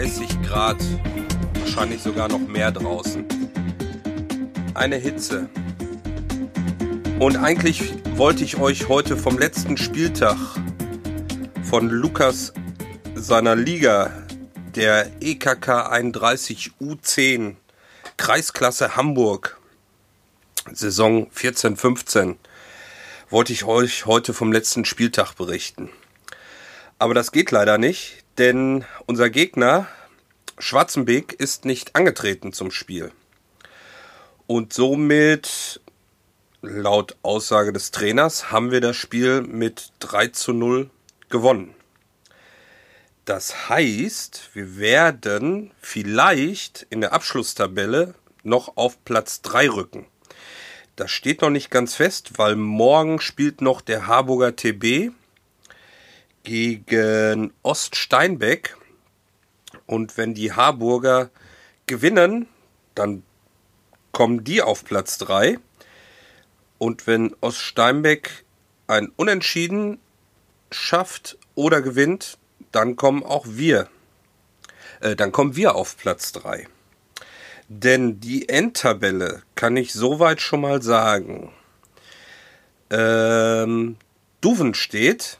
36 Grad, wahrscheinlich sogar noch mehr draußen. Eine Hitze. Und eigentlich wollte ich euch heute vom letzten Spieltag von Lukas seiner Liga, der EKK 31 U10 Kreisklasse Hamburg, Saison 14-15, wollte ich euch heute vom letzten Spieltag berichten. Aber das geht leider nicht, denn unser Gegner Schwarzenbeek ist nicht angetreten zum Spiel. Und somit laut Aussage des Trainers haben wir das Spiel mit 3 zu 0 gewonnen. Das heißt, wir werden vielleicht in der Abschlusstabelle noch auf Platz 3 rücken. Das steht noch nicht ganz fest, weil morgen spielt noch der Harburger TB gegen Oststeinbeck. Und wenn die Harburger gewinnen, dann kommen die auf Platz 3. Und wenn Oststeinbeck ein Unentschieden schafft oder gewinnt, dann kommen auch wir. Äh, dann kommen wir auf Platz 3. Denn die Endtabelle kann ich soweit schon mal sagen. Ähm, Duvenstedt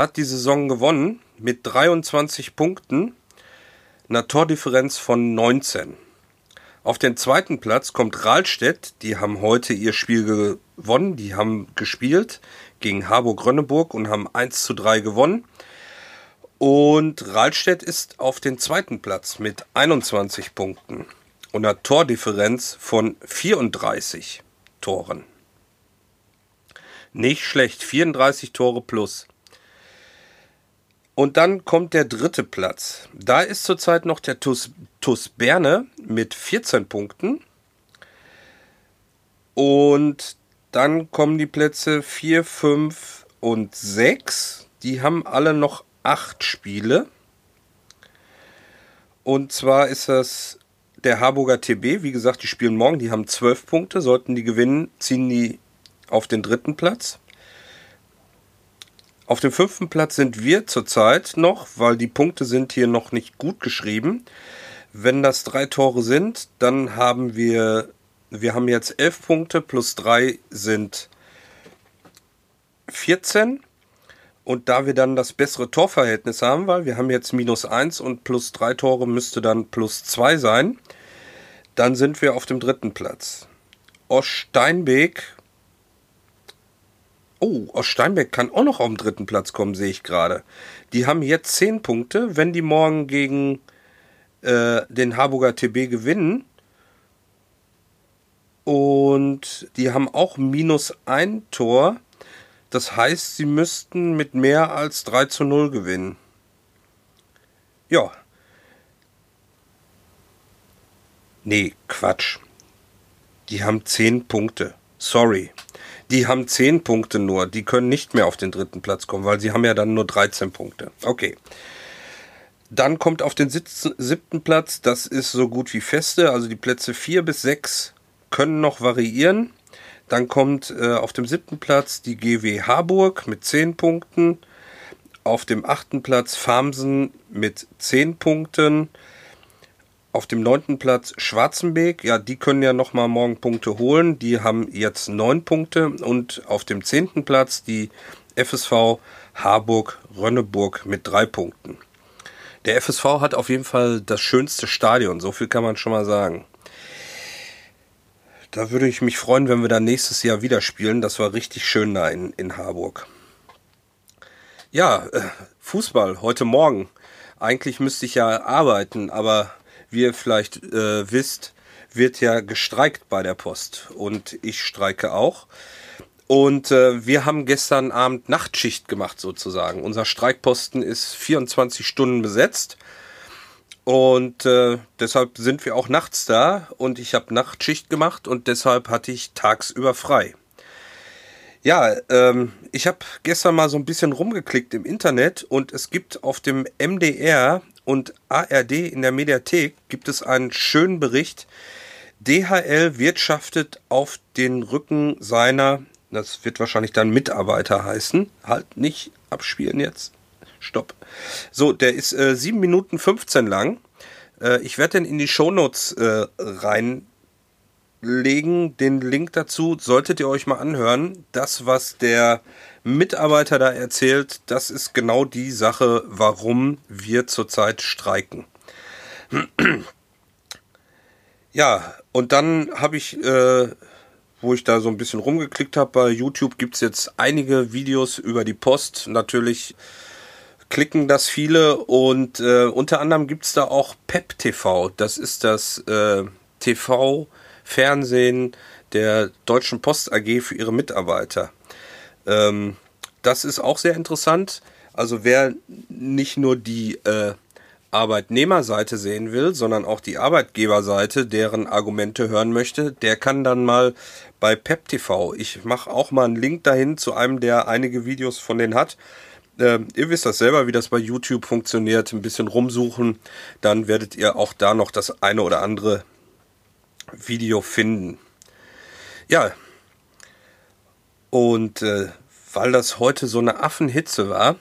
hat die Saison gewonnen mit 23 Punkten, einer Tordifferenz von 19. Auf den zweiten Platz kommt Rahlstedt. Die haben heute ihr Spiel gewonnen. Die haben gespielt gegen Harburg-Rönneburg und haben 1 zu 3 gewonnen. Und Rahlstedt ist auf den zweiten Platz mit 21 Punkten und einer Tordifferenz von 34 Toren. Nicht schlecht, 34 Tore plus. Und dann kommt der dritte Platz. Da ist zurzeit noch der TuS, TuS Berne mit 14 Punkten. Und dann kommen die Plätze 4, 5 und 6. Die haben alle noch 8 Spiele. Und zwar ist das der Harburger TB. Wie gesagt, die spielen morgen. Die haben 12 Punkte. Sollten die gewinnen, ziehen die auf den dritten Platz. Auf dem fünften Platz sind wir zurzeit noch, weil die Punkte sind hier noch nicht gut geschrieben. Wenn das drei Tore sind, dann haben wir, wir haben jetzt elf Punkte plus drei sind 14. Und da wir dann das bessere Torverhältnis haben, weil wir haben jetzt minus eins und plus drei Tore müsste dann plus zwei sein, dann sind wir auf dem dritten Platz. Oststeinbeek Oh, aus Steinbeck kann auch noch auf den dritten Platz kommen, sehe ich gerade. Die haben jetzt 10 Punkte. Wenn die morgen gegen äh, den Harburger TB gewinnen und die haben auch minus ein Tor, das heißt, sie müssten mit mehr als 3 zu 0 gewinnen. Ja. Nee, Quatsch. Die haben 10 Punkte. Sorry die haben 10 Punkte nur. Die können nicht mehr auf den dritten Platz kommen, weil sie haben ja dann nur 13 Punkte. Okay. Dann kommt auf den siebten Platz, das ist so gut wie feste, also die Plätze 4 bis 6 können noch variieren. Dann kommt äh, auf dem siebten Platz die GW Harburg mit 10 Punkten. Auf dem achten Platz Farmsen mit 10 Punkten. Auf dem neunten Platz Schwarzenbeek. Ja, die können ja nochmal morgen Punkte holen. Die haben jetzt neun Punkte. Und auf dem zehnten Platz die FSV Harburg-Rönneburg mit drei Punkten. Der FSV hat auf jeden Fall das schönste Stadion. So viel kann man schon mal sagen. Da würde ich mich freuen, wenn wir da nächstes Jahr wieder spielen. Das war richtig schön da in, in Harburg. Ja, äh, Fußball heute Morgen. Eigentlich müsste ich ja arbeiten, aber wie ihr vielleicht äh, wisst, wird ja gestreikt bei der Post. Und ich streike auch. Und äh, wir haben gestern Abend Nachtschicht gemacht sozusagen. Unser Streikposten ist 24 Stunden besetzt. Und äh, deshalb sind wir auch nachts da. Und ich habe Nachtschicht gemacht und deshalb hatte ich tagsüber frei. Ja, ähm, ich habe gestern mal so ein bisschen rumgeklickt im Internet und es gibt auf dem MDR und ARD in der Mediathek gibt es einen schönen Bericht. DHL wirtschaftet auf den Rücken seiner, das wird wahrscheinlich dann Mitarbeiter heißen, halt nicht abspielen jetzt. Stopp. So, der ist äh, 7 Minuten 15 lang. Äh, ich werde den in die Shownotes äh, rein legen den Link dazu, solltet ihr euch mal anhören. Das, was der Mitarbeiter da erzählt, das ist genau die Sache, warum wir zurzeit streiken. Ja, und dann habe ich, äh, wo ich da so ein bisschen rumgeklickt habe bei YouTube, gibt es jetzt einige Videos über die Post. Natürlich klicken das viele und äh, unter anderem gibt es da auch PEP TV. Das ist das äh, TV Fernsehen der Deutschen Post AG für ihre Mitarbeiter. Ähm, das ist auch sehr interessant. Also wer nicht nur die äh, Arbeitnehmerseite sehen will, sondern auch die Arbeitgeberseite, deren Argumente hören möchte, der kann dann mal bei PepTV. Ich mache auch mal einen Link dahin zu einem, der einige Videos von denen hat. Äh, ihr wisst das selber, wie das bei YouTube funktioniert. Ein bisschen rumsuchen, dann werdet ihr auch da noch das eine oder andere Video finden. Ja, und äh, weil das heute so eine Affenhitze war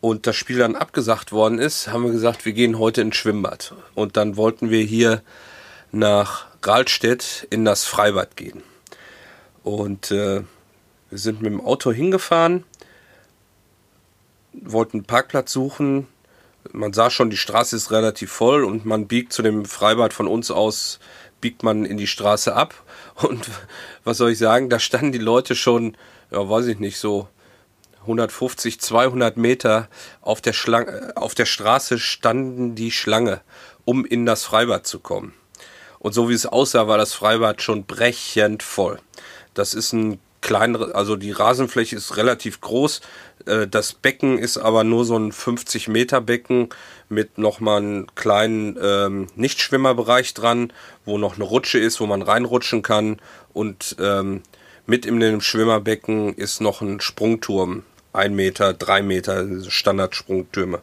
und das Spiel dann abgesagt worden ist, haben wir gesagt, wir gehen heute ins Schwimmbad. Und dann wollten wir hier nach Rahlstedt in das Freibad gehen. Und äh, wir sind mit dem Auto hingefahren, wollten einen Parkplatz suchen. Man sah schon, die Straße ist relativ voll und man biegt zu dem Freibad von uns aus biegt man in die Straße ab und was soll ich sagen, da standen die Leute schon, ja, weiß ich nicht, so 150, 200 Meter auf der, Schlange, auf der Straße standen die Schlange, um in das Freibad zu kommen. Und so wie es aussah, war das Freibad schon brechend voll. Das ist ein kleinere, also die Rasenfläche ist relativ groß. Äh, das Becken ist aber nur so ein 50 Meter Becken mit nochmal einem kleinen ähm, Nichtschwimmerbereich dran, wo noch eine Rutsche ist, wo man reinrutschen kann. Und ähm, mit in dem Schwimmerbecken ist noch ein Sprungturm. Ein Meter, drei Meter, Standardsprungtürme.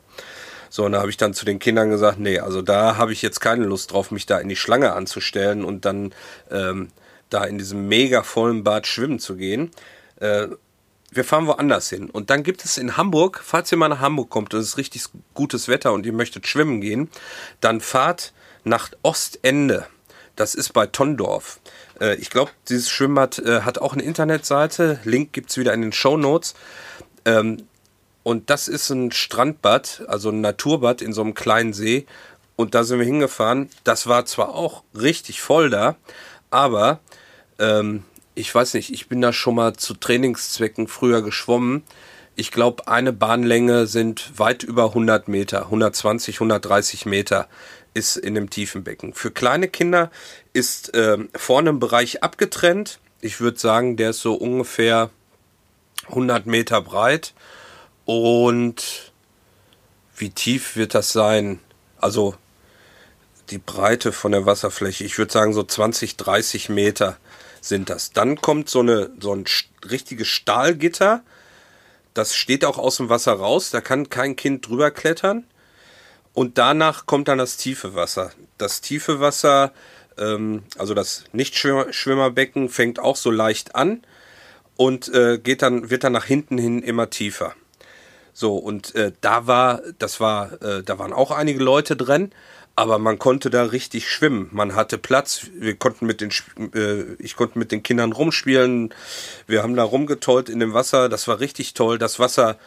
So, und da habe ich dann zu den Kindern gesagt, nee, also da habe ich jetzt keine Lust drauf, mich da in die Schlange anzustellen und dann ähm, da in diesem mega vollen Bad schwimmen zu gehen. Äh, wir fahren woanders hin. Und dann gibt es in Hamburg, falls ihr mal nach Hamburg kommt und es ist richtig gutes Wetter und ihr möchtet schwimmen gehen, dann fahrt nach Ostende. Das ist bei Tondorf. Äh, ich glaube, dieses Schwimmbad äh, hat auch eine Internetseite. Link gibt es wieder in den Show Notes. Ähm, und das ist ein Strandbad, also ein Naturbad in so einem kleinen See. Und da sind wir hingefahren. Das war zwar auch richtig voll da, aber ähm, ich weiß nicht, ich bin da schon mal zu Trainingszwecken früher geschwommen. Ich glaube, eine Bahnlänge sind weit über 100 Meter, 120, 130 Meter ist in dem tiefen Becken. Für kleine Kinder ist äh, vorne ein Bereich abgetrennt. Ich würde sagen, der ist so ungefähr 100 Meter breit. Und wie tief wird das sein? Also die Breite von der Wasserfläche, ich würde sagen so 20, 30 Meter sind das. Dann kommt so, eine, so ein richtiges Stahlgitter. Das steht auch aus dem Wasser raus. Da kann kein Kind drüber klettern. Und danach kommt dann das tiefe Wasser. Das tiefe Wasser, ähm, also das Nichtschwimmerbecken, fängt auch so leicht an und äh, geht dann, wird dann nach hinten hin immer tiefer. So, und äh, da war, das war, äh, da waren auch einige Leute drin aber man konnte da richtig schwimmen. Man hatte Platz. Wir konnten mit den, äh, ich konnte mit den Kindern rumspielen. Wir haben da rumgetollt in dem Wasser. Das war richtig toll. Das Wasser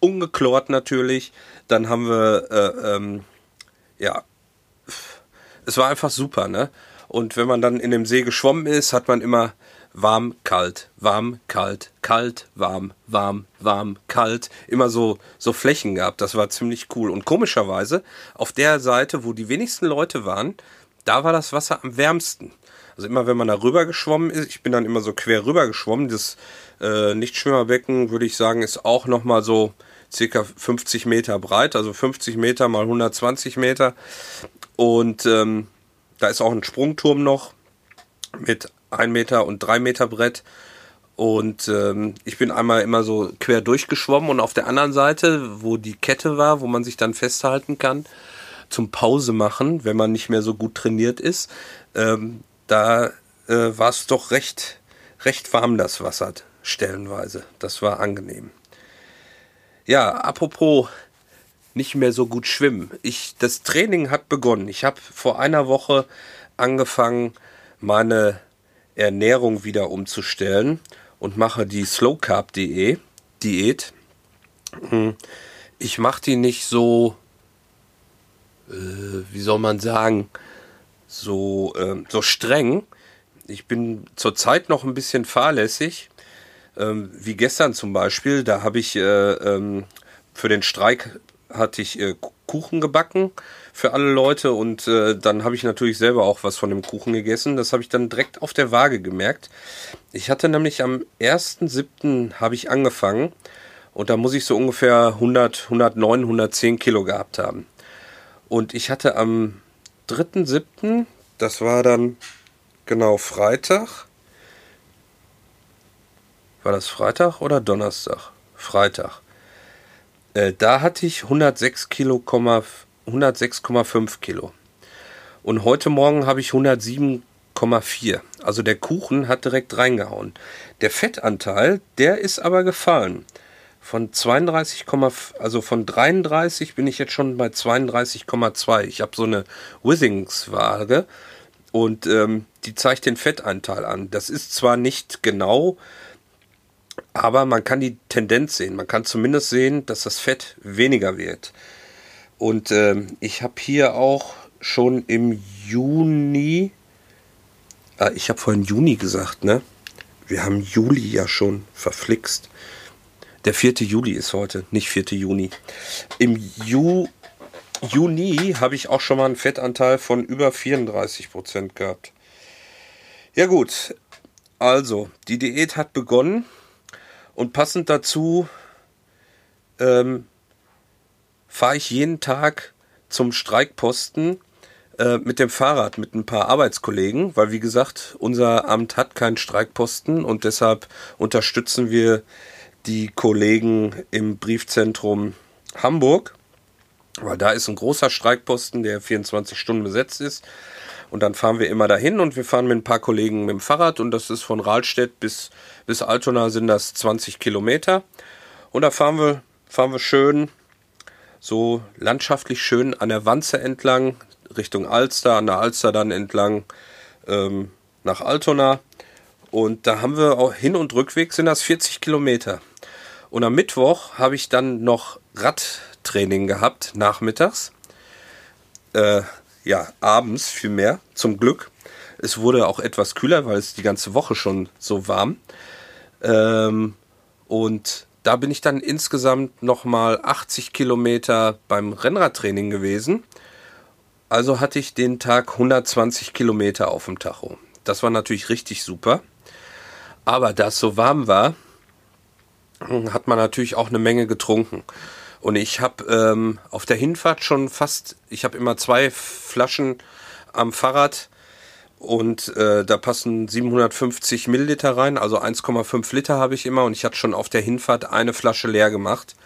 ungeklort natürlich. Dann haben wir, äh, ähm, ja, es war einfach super, ne? Und wenn man dann in dem See geschwommen ist, hat man immer warm, kalt, warm, kalt, kalt, warm, warm, warm, kalt. Immer so, so Flächen gehabt. Das war ziemlich cool. Und komischerweise, auf der Seite, wo die wenigsten Leute waren, da war das Wasser am wärmsten. Also immer wenn man da rüber geschwommen ist, ich bin dann immer so quer rüber geschwommen. Das äh, Nichtschwimmerbecken, würde ich sagen, ist auch nochmal so circa 50 Meter breit, also 50 Meter mal 120 Meter. Und ähm, da ist auch ein Sprungturm noch mit 1 Meter und 3 Meter Brett. Und ähm, ich bin einmal immer so quer durchgeschwommen und auf der anderen Seite, wo die Kette war, wo man sich dann festhalten kann, zum Pause machen, wenn man nicht mehr so gut trainiert ist, ähm, da äh, war es doch recht, recht warm, das Wasser stellenweise. Das war angenehm. Ja, apropos nicht mehr so gut schwimmen. Ich, das Training hat begonnen. Ich habe vor einer Woche angefangen, meine Ernährung wieder umzustellen und mache die Slow Carb Diät. Hm. Ich mache die nicht so, äh, wie soll man sagen, so, äh, so streng. Ich bin zurzeit noch ein bisschen fahrlässig. Ähm, wie gestern zum Beispiel, da habe ich äh, ähm, für den Streik hatte ich äh, Kuchen gebacken für alle Leute und äh, dann habe ich natürlich selber auch was von dem Kuchen gegessen. Das habe ich dann direkt auf der Waage gemerkt. Ich hatte nämlich am 1.7. habe ich angefangen und da muss ich so ungefähr 100, 109, 110 Kilo gehabt haben. Und ich hatte am 3.7., das war dann genau Freitag. War das Freitag oder Donnerstag? Freitag. Äh, da hatte ich 106 Kilo, 106,5 Kilo. Und heute Morgen habe ich 107,4. Also der Kuchen hat direkt reingehauen. Der Fettanteil, der ist aber gefallen. Von 32, also von 33 bin ich jetzt schon bei 32,2. Ich habe so eine Withings-Waage und ähm, die zeigt den Fettanteil an. Das ist zwar nicht genau, aber man kann die Tendenz sehen. Man kann zumindest sehen, dass das Fett weniger wird. Und ähm, ich habe hier auch schon im Juni, äh, ich habe vorhin Juni gesagt, ne? Wir haben Juli ja schon verflixt. Der 4. Juli ist heute, nicht 4. Juni. Im Ju Juni habe ich auch schon mal einen Fettanteil von über 34 Prozent gehabt. Ja gut, also die Diät hat begonnen und passend dazu ähm, fahre ich jeden Tag zum Streikposten äh, mit dem Fahrrad mit ein paar Arbeitskollegen, weil wie gesagt, unser Amt hat keinen Streikposten und deshalb unterstützen wir die Kollegen im Briefzentrum Hamburg, weil da ist ein großer Streikposten, der 24 Stunden besetzt ist. Und dann fahren wir immer dahin und wir fahren mit ein paar Kollegen mit dem Fahrrad und das ist von Rahlstedt bis, bis Altona sind das 20 Kilometer. Und da fahren wir, fahren wir schön so landschaftlich schön an der Wanze entlang, Richtung Alster, an der Alster dann entlang ähm, nach Altona. Und da haben wir auch Hin- und Rückweg sind das 40 Kilometer. Und am Mittwoch habe ich dann noch Radtraining gehabt, nachmittags. Äh, ja, abends vielmehr, zum Glück. Es wurde auch etwas kühler, weil es die ganze Woche schon so warm. Ähm, und da bin ich dann insgesamt nochmal 80 Kilometer beim Rennradtraining gewesen. Also hatte ich den Tag 120 Kilometer auf dem Tacho. Das war natürlich richtig super. Aber da es so warm war, hat man natürlich auch eine Menge getrunken. Und ich habe ähm, auf der Hinfahrt schon fast, ich habe immer zwei Flaschen am Fahrrad und äh, da passen 750 Milliliter rein, also 1,5 Liter habe ich immer und ich hatte schon auf der Hinfahrt eine Flasche leer gemacht.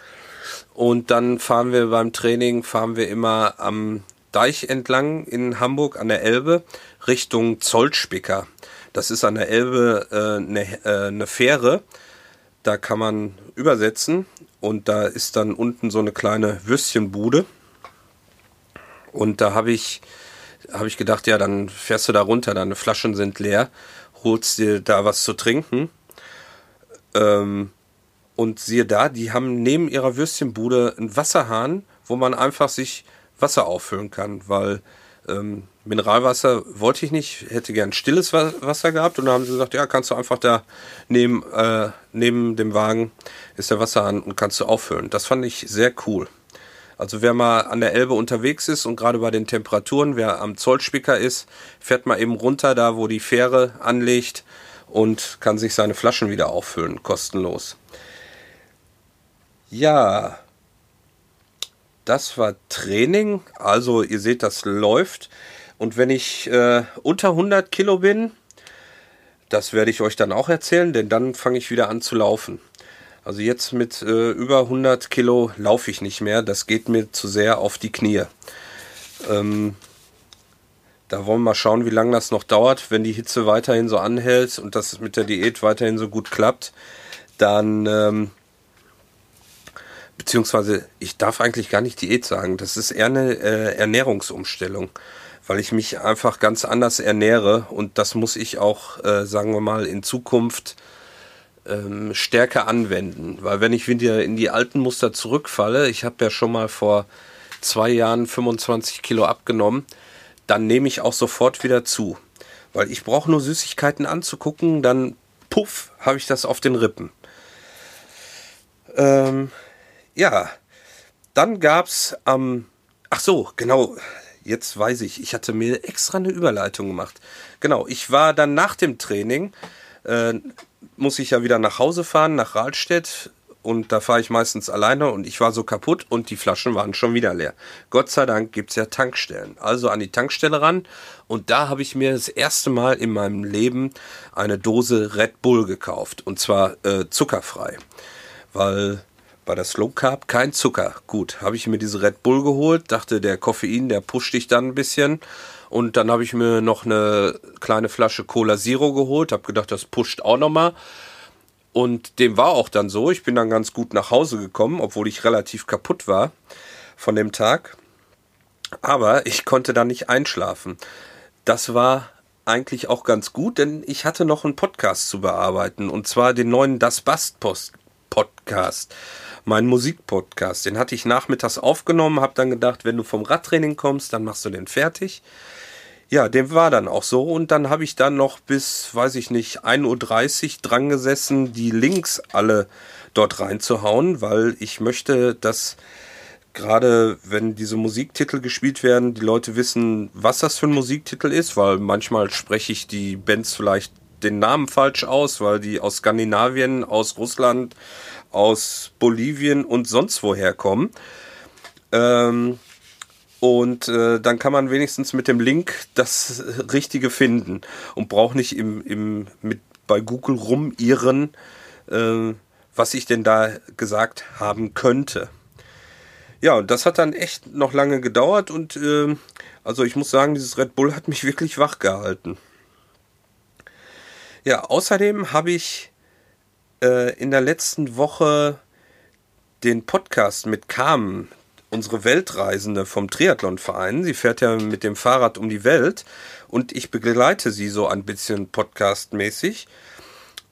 Und dann fahren wir beim Training, fahren wir immer am Deich entlang in Hamburg an der Elbe Richtung Zollspicker. Das ist an der Elbe äh, eine, äh, eine Fähre, da kann man übersetzen und da ist dann unten so eine kleine Würstchenbude. Und da habe ich habe ich gedacht, ja, dann fährst du da runter, deine Flaschen sind leer, holst dir da was zu trinken. Ähm, und siehe da, die haben neben ihrer Würstchenbude einen Wasserhahn, wo man einfach sich Wasser auffüllen kann, weil ähm, Mineralwasser wollte ich nicht, hätte gern stilles Wasser gehabt und dann haben sie gesagt, ja, kannst du einfach da neben, äh, neben dem Wagen ist der Wasserhahn und kannst du auffüllen. Das fand ich sehr cool. Also wer mal an der Elbe unterwegs ist und gerade bei den Temperaturen, wer am Zollspicker ist, fährt mal eben runter da, wo die Fähre anlegt und kann sich seine Flaschen wieder auffüllen, kostenlos. Ja, das war Training. Also ihr seht, das läuft. Und wenn ich äh, unter 100 Kilo bin, das werde ich euch dann auch erzählen, denn dann fange ich wieder an zu laufen. Also jetzt mit äh, über 100 Kilo laufe ich nicht mehr. Das geht mir zu sehr auf die Knie. Ähm, da wollen wir mal schauen, wie lange das noch dauert. Wenn die Hitze weiterhin so anhält und das mit der Diät weiterhin so gut klappt, dann ähm, beziehungsweise ich darf eigentlich gar nicht Diät sagen. Das ist eher eine äh, Ernährungsumstellung, weil ich mich einfach ganz anders ernähre und das muss ich auch, äh, sagen wir mal, in Zukunft ähm, stärker anwenden. Weil wenn ich wieder in die alten Muster zurückfalle, ich habe ja schon mal vor zwei Jahren 25 Kilo abgenommen, dann nehme ich auch sofort wieder zu. Weil ich brauche nur Süßigkeiten anzugucken, dann puff, habe ich das auf den Rippen. Ähm, ja, dann gab es am, ach so, genau, jetzt weiß ich, ich hatte mir extra eine Überleitung gemacht. Genau, ich war dann nach dem Training, äh, muss ich ja wieder nach Hause fahren, nach Rahlstedt. Und da fahre ich meistens alleine und ich war so kaputt und die Flaschen waren schon wieder leer. Gott sei Dank gibt es ja Tankstellen. Also an die Tankstelle ran und da habe ich mir das erste Mal in meinem Leben eine Dose Red Bull gekauft. Und zwar äh, zuckerfrei. Weil bei der Slow Carb kein Zucker. Gut, habe ich mir diese Red Bull geholt, dachte, der Koffein, der pusht dich dann ein bisschen. Und dann habe ich mir noch eine kleine Flasche Cola Zero geholt, habe gedacht, das pusht auch nochmal. Und dem war auch dann so. Ich bin dann ganz gut nach Hause gekommen, obwohl ich relativ kaputt war von dem Tag. Aber ich konnte dann nicht einschlafen. Das war eigentlich auch ganz gut, denn ich hatte noch einen Podcast zu bearbeiten. Und zwar den neuen Das Bast Podcast meinen Musikpodcast. Den hatte ich nachmittags aufgenommen, habe dann gedacht, wenn du vom Radtraining kommst, dann machst du den fertig. Ja, dem war dann auch so. Und dann habe ich dann noch bis, weiß ich nicht, 1.30 Uhr dran gesessen, die Links alle dort reinzuhauen, weil ich möchte, dass gerade wenn diese Musiktitel gespielt werden, die Leute wissen, was das für ein Musiktitel ist, weil manchmal spreche ich die Bands vielleicht den Namen falsch aus, weil die aus Skandinavien, aus Russland, aus Bolivien und sonst woher kommen. Ähm, und äh, dann kann man wenigstens mit dem Link das Richtige finden und braucht nicht im, im, mit, bei Google rumirren, äh, was ich denn da gesagt haben könnte. Ja, und das hat dann echt noch lange gedauert und äh, also ich muss sagen, dieses Red Bull hat mich wirklich wach gehalten. Ja, außerdem habe ich äh, in der letzten Woche den Podcast mit Carmen, unsere Weltreisende vom Triathlonverein. Sie fährt ja mit dem Fahrrad um die Welt und ich begleite sie so ein bisschen podcastmäßig.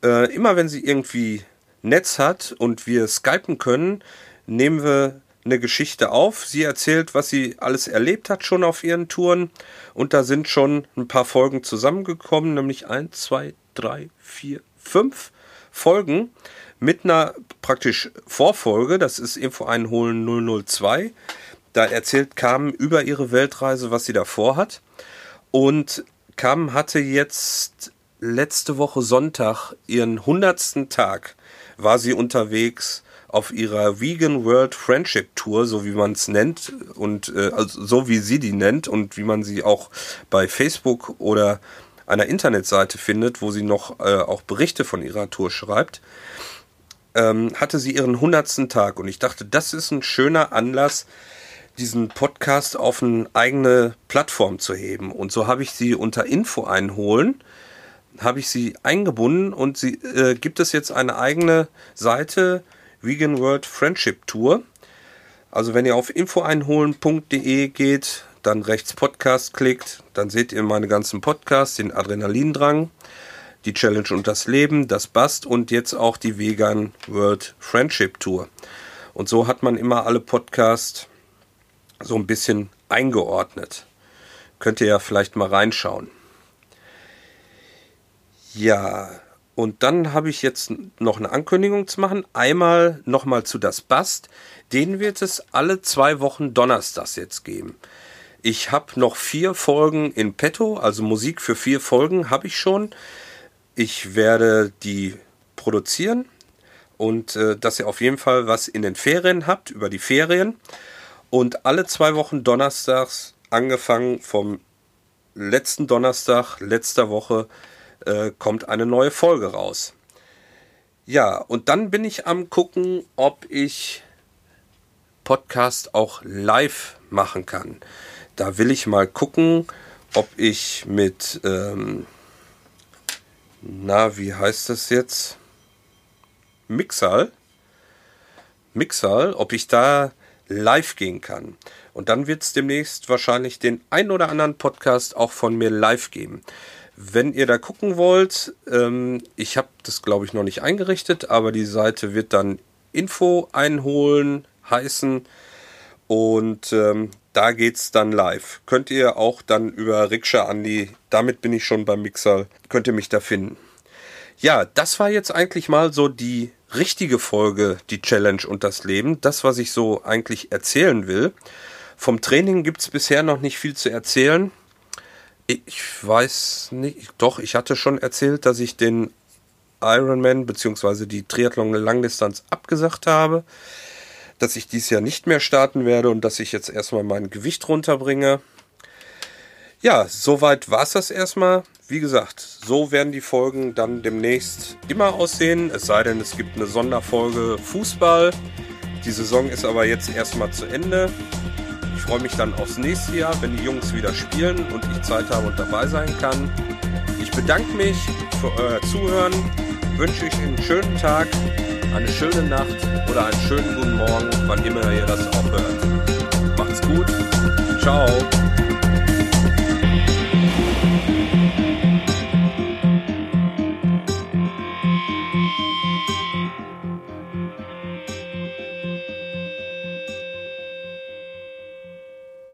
Äh, immer wenn sie irgendwie Netz hat und wir skypen können, nehmen wir eine Geschichte auf. Sie erzählt, was sie alles erlebt hat schon auf ihren Touren. Und da sind schon ein paar Folgen zusammengekommen, nämlich 1, 2, 3, 4, 5. Folgen mit einer praktisch Vorfolge, das ist Info einholen 002. Da erzählt Carmen über ihre Weltreise, was sie davor hat. Und Carmen hatte jetzt letzte Woche Sonntag ihren hundertsten Tag, war sie unterwegs auf ihrer Vegan World Friendship Tour, so wie man es nennt und äh, also so wie sie die nennt und wie man sie auch bei Facebook oder einer Internetseite findet, wo sie noch äh, auch Berichte von ihrer Tour schreibt, ähm, hatte sie ihren 100. Tag. Und ich dachte, das ist ein schöner Anlass, diesen Podcast auf eine eigene Plattform zu heben. Und so habe ich sie unter Info einholen, habe ich sie eingebunden und sie äh, gibt es jetzt eine eigene Seite, Vegan World Friendship Tour. Also wenn ihr auf infoeinholen.de geht, dann rechts Podcast klickt, dann seht ihr meine ganzen Podcasts, den Adrenalindrang, die Challenge und das Leben, das Bast und jetzt auch die Vegan World Friendship Tour. Und so hat man immer alle Podcasts so ein bisschen eingeordnet. Könnt ihr ja vielleicht mal reinschauen. Ja, und dann habe ich jetzt noch eine Ankündigung zu machen. Einmal nochmal zu das Bast. Den wird es alle zwei Wochen Donnerstags jetzt geben. Ich habe noch vier Folgen in petto, also Musik für vier Folgen habe ich schon. Ich werde die produzieren und äh, dass ihr auf jeden Fall was in den Ferien habt, über die Ferien. Und alle zwei Wochen donnerstags, angefangen vom letzten Donnerstag letzter Woche, äh, kommt eine neue Folge raus. Ja, und dann bin ich am gucken, ob ich Podcast auch live machen kann. Da will ich mal gucken, ob ich mit, ähm, na, wie heißt das jetzt? Mixal. Mixal, ob ich da live gehen kann. Und dann wird es demnächst wahrscheinlich den ein oder anderen Podcast auch von mir live geben. Wenn ihr da gucken wollt, ähm, ich habe das glaube ich noch nicht eingerichtet, aber die Seite wird dann Info einholen heißen und ähm, da geht's dann live. Könnt ihr auch dann über Rikscha Andi, damit bin ich schon beim Mixer, könnt ihr mich da finden. Ja, das war jetzt eigentlich mal so die richtige Folge, die Challenge und das Leben. Das, was ich so eigentlich erzählen will. Vom Training gibt's bisher noch nicht viel zu erzählen. Ich weiß nicht, doch, ich hatte schon erzählt, dass ich den Ironman bzw. die Triathlon Langdistanz abgesagt habe, dass ich dies Jahr nicht mehr starten werde und dass ich jetzt erstmal mein Gewicht runterbringe. Ja, soweit war es das erstmal. Wie gesagt, so werden die Folgen dann demnächst immer aussehen, es sei denn, es gibt eine Sonderfolge Fußball. Die Saison ist aber jetzt erstmal zu Ende. Ich freue mich dann aufs nächste Jahr, wenn die Jungs wieder spielen und ich Zeit habe und dabei sein kann. Ich bedanke mich für euer Zuhören, wünsche euch einen schönen Tag, eine schöne Nacht oder einen schönen guten Morgen, wann immer ihr das auch hört. Macht's gut. Ciao.